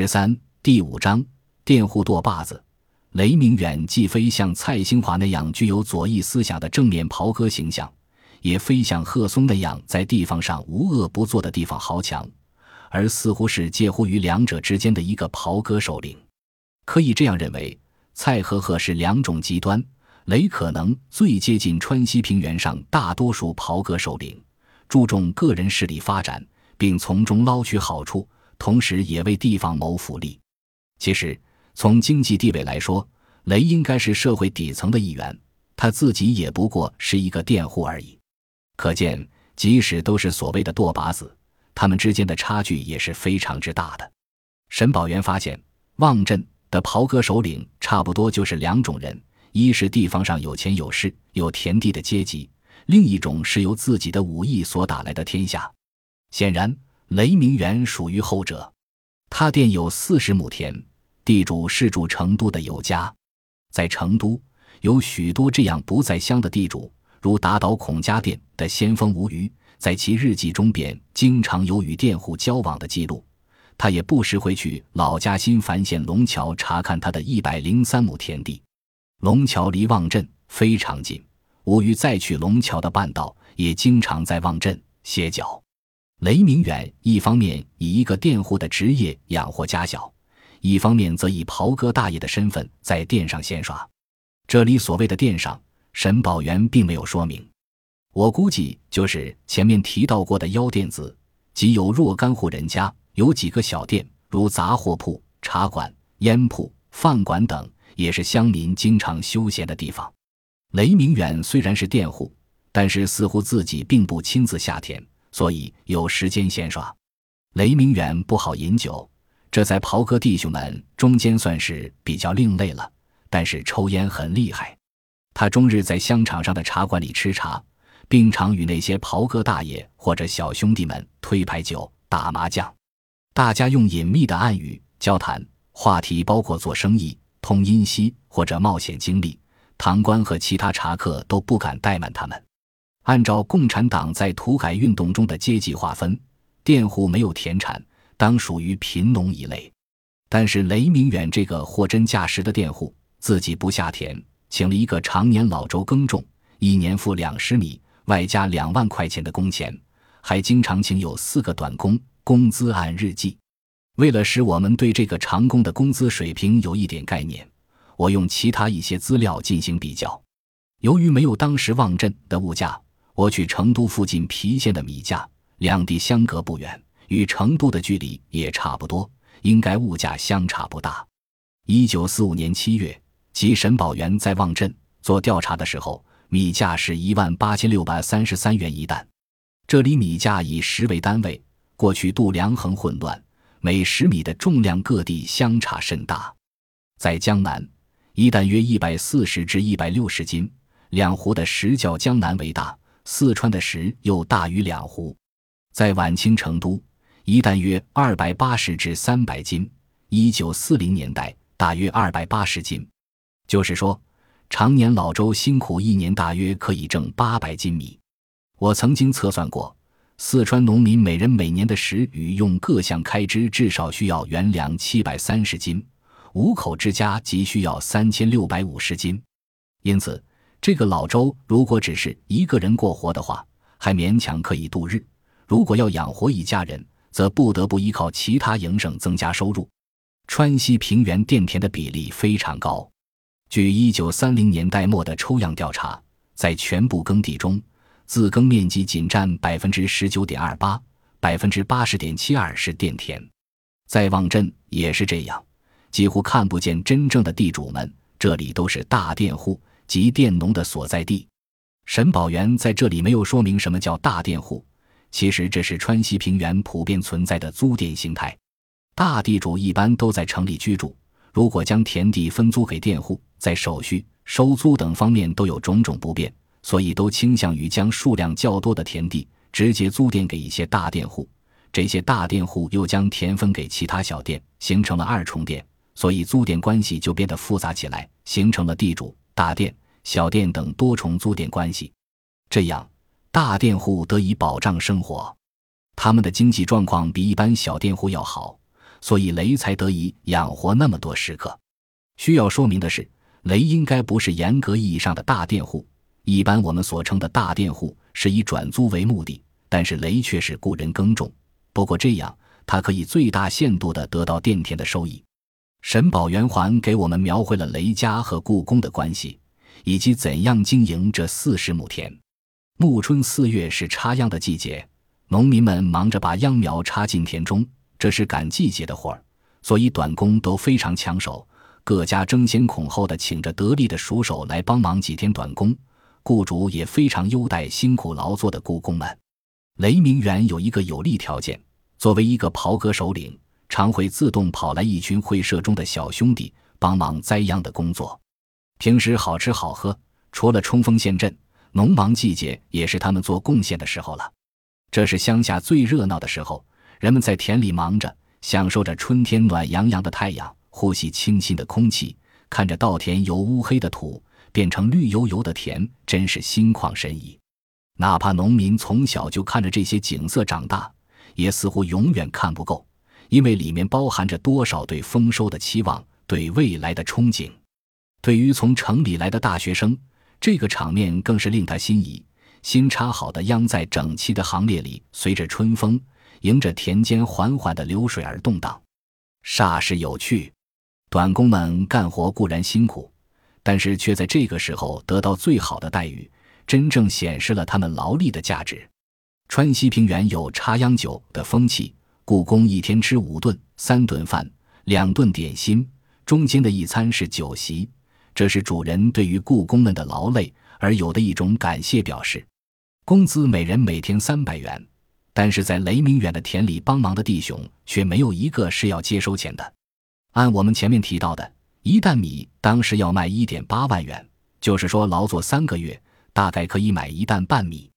十三第五章佃户舵把子。雷明远既非像蔡兴华那样具有左翼思想的正面袍哥形象，也非像贺松那样在地方上无恶不作的地方豪强，而似乎是介乎于两者之间的一个袍哥首领。可以这样认为，蔡和贺是两种极端，雷可能最接近川西平原上大多数袍哥首领，注重个人势力发展，并从中捞取好处。同时也为地方谋福利。其实，从经济地位来说，雷应该是社会底层的一员，他自己也不过是一个佃户而已。可见，即使都是所谓的舵把子，他们之间的差距也是非常之大的。沈宝元发现，望镇的袍哥首领差不多就是两种人：一是地方上有钱有势有田地的阶级，另一种是由自己的武艺所打来的天下。显然。雷明远属于后者，他店有四十亩田，地主是住成都的有家，在成都有许多这样不在乡的地主，如打倒孔家店的先锋吴虞，在其日记中便经常有与佃户交往的记录。他也不时会去老家新繁县龙桥查看他的一百零三亩田地。龙桥离望镇非常近，吴虞再去龙桥的半道，也经常在望镇歇脚。雷明远一方面以一个佃户的职业养活家小，一方面则以袍哥大爷的身份在店上闲耍。这里所谓的店上，沈宝元并没有说明，我估计就是前面提到过的腰店子，即有若干户人家有几个小店，如杂货铺、茶馆、烟铺、饭馆等，也是乡民经常休闲的地方。雷明远虽然是佃户，但是似乎自己并不亲自下田。所以有时间闲耍，雷明远不好饮酒，这在袍哥弟兄们中间算是比较另类了。但是抽烟很厉害，他终日在香场上的茶馆里吃茶，并常与那些袍哥大爷或者小兄弟们推牌九、打麻将。大家用隐秘的暗语交谈，话题包括做生意、通音息或者冒险经历。堂官和其他茶客都不敢怠慢他们。按照共产党在土改运动中的阶级划分，佃户没有田产，当属于贫农一类。但是雷明远这个货真价实的佃户，自己不下田，请了一个常年老周耕种，一年付两十米，外加两万块钱的工钱，还经常请有四个短工，工资按日计。为了使我们对这个长工的工资水平有一点概念，我用其他一些资料进行比较。由于没有当时望镇的物价。我去成都附近郫县的米价，两地相隔不远，与成都的距离也差不多，应该物价相差不大。一九四五年七月，即沈宝元在望镇做调查的时候，米价是一万八千六百三十三元一担。这里米价以十为单位，过去度量衡混乱，每十米的重量各地相差甚大。在江南，一担约一百四十至一百六十斤，两湖的石较江南为大。四川的石又大于两湖，在晚清成都，一担约二百八十至三百斤。一九四零年代大约二百八十斤，就是说，常年老周辛苦一年，大约可以挣八百斤米。我曾经测算过，四川农民每人每年的食与用各项开支至少需要元粮七百三十斤，五口之家即需要三千六百五十斤，因此。这个老周如果只是一个人过活的话，还勉强可以度日；如果要养活一家人，则不得不依靠其他营生增加收入。川西平原佃田的比例非常高。据一九三零年代末的抽样调查，在全部耕地中，自耕面积仅占百分之十九点二八，百分之八十点七二是佃田。在望镇也是这样，几乎看不见真正的地主们，这里都是大佃户。及佃农的所在地，沈宝元在这里没有说明什么叫大佃户。其实这是川西平原普遍存在的租佃形态。大地主一般都在城里居住，如果将田地分租给佃户，在手续、收租等方面都有种种不便，所以都倾向于将数量较多的田地直接租佃给一些大佃户。这些大佃户又将田分给其他小佃，形成了二重佃，所以租佃关系就变得复杂起来，形成了地主。大店、小店等多重租佃关系，这样大店户得以保障生活。他们的经济状况比一般小店户要好，所以雷才得以养活那么多食客。需要说明的是，雷应该不是严格意义上的大店户。一般我们所称的大店户是以转租为目的，但是雷却是雇人耕种。不过这样，他可以最大限度地得到佃田的收益。沈宝元环给我们描绘了雷家和故宫的关系，以及怎样经营这四十亩田。暮春四月是插秧的季节，农民们忙着把秧苗插进田中，这是赶季节的活儿，所以短工都非常抢手。各家争先恐后的请着得力的熟手来帮忙几天短工，雇主也非常优待辛苦劳作的雇工们。雷明远有一个有利条件，作为一个袍哥首领，常会自动跑来一群会社中的小兄弟帮忙栽秧的工作。平时好吃好喝，除了冲锋陷阵，农忙季节也是他们做贡献的时候了。这是乡下最热闹的时候，人们在田里忙着，享受着春天暖洋洋的太阳。呼吸清新的空气，看着稻田由乌黑的土变成绿油油的田，真是心旷神怡。哪怕农民从小就看着这些景色长大，也似乎永远看不够，因为里面包含着多少对丰收的期望，对未来的憧憬。对于从城里来的大学生，这个场面更是令他心仪。新插好的秧在整齐的行列里，随着春风，迎着田间缓缓的流水而动荡，煞是有趣。短工们干活固然辛苦，但是却在这个时候得到最好的待遇，真正显示了他们劳力的价值。川西平原有插秧酒的风气，故宫一天吃五顿，三顿饭，两顿点心，中间的一餐是酒席，这是主人对于故宫们的劳累而有的一种感谢表示。工资每人每天三百元，但是在雷明远的田里帮忙的弟兄却没有一个是要接收钱的。按我们前面提到的，一担米当时要卖一点八万元，就是说劳作三个月，大概可以买一担半米。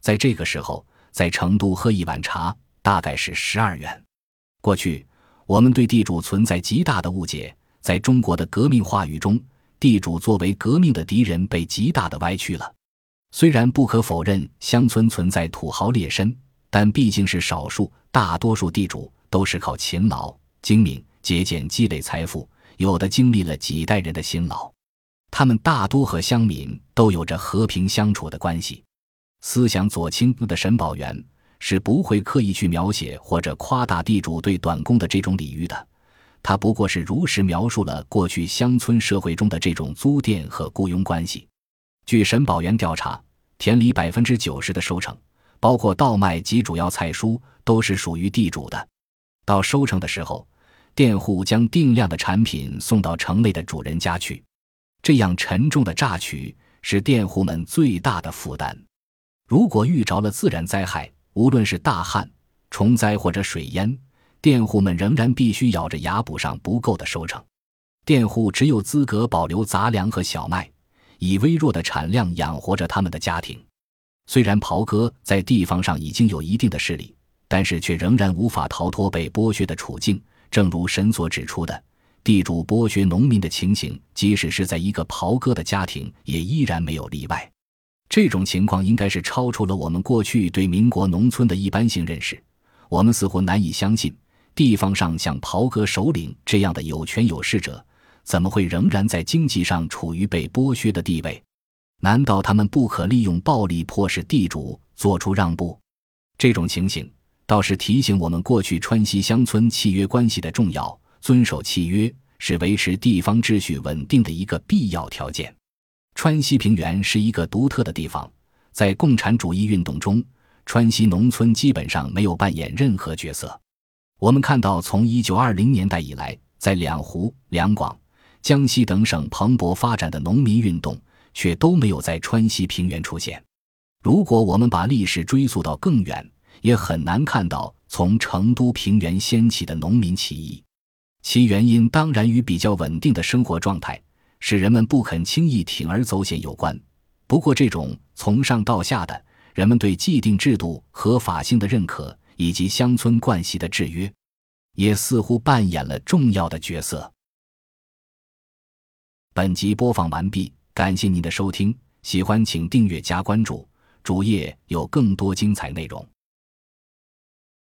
在这个时候，在成都喝一碗茶大概是十二元。过去我们对地主存在极大的误解，在中国的革命话语中，地主作为革命的敌人被极大的歪曲了。虽然不可否认乡村存在土豪劣绅，但毕竟是少数，大多数地主都是靠勤劳精明。节俭积累财富，有的经历了几代人的辛劳，他们大多和乡民都有着和平相处的关系。思想左倾的沈宝元是不会刻意去描写或者夸大地主对短工的这种礼遇的，他不过是如实描述了过去乡村社会中的这种租佃和雇佣关系。据沈宝元调查，田里百分之九十的收成，包括稻麦及主要菜蔬，都是属于地主的。到收成的时候。佃户将定量的产品送到城内的主人家去，这样沉重的榨取是佃户们最大的负担。如果遇着了自然灾害，无论是大旱、虫灾或者水淹，佃户们仍然必须咬着牙补上不够的收成。佃户只有资格保留杂粮和小麦，以微弱的产量养活着他们的家庭。虽然袍哥在地方上已经有一定的势力，但是却仍然无法逃脱被剥削的处境。正如神所指出的，地主剥削农民的情形，即使是在一个袍哥的家庭，也依然没有例外。这种情况应该是超出了我们过去对民国农村的一般性认识。我们似乎难以相信，地方上像袍哥首领这样的有权有势者，怎么会仍然在经济上处于被剥削的地位？难道他们不可利用暴力迫使地主做出让步？这种情形。倒是提醒我们，过去川西乡村契约关系的重要。遵守契约是维持地方秩序稳定的一个必要条件。川西平原是一个独特的地方，在共产主义运动中，川西农村基本上没有扮演任何角色。我们看到，从一九二零年代以来，在两湖、两广、江西等省蓬勃发展的农民运动，却都没有在川西平原出现。如果我们把历史追溯到更远，也很难看到从成都平原掀起的农民起义，其原因当然与比较稳定的生活状态，使人们不肯轻易铤而走险有关。不过，这种从上到下的人们对既定制度合法性的认可，以及乡村惯习的制约，也似乎扮演了重要的角色。本集播放完毕，感谢您的收听，喜欢请订阅加关注，主页有更多精彩内容。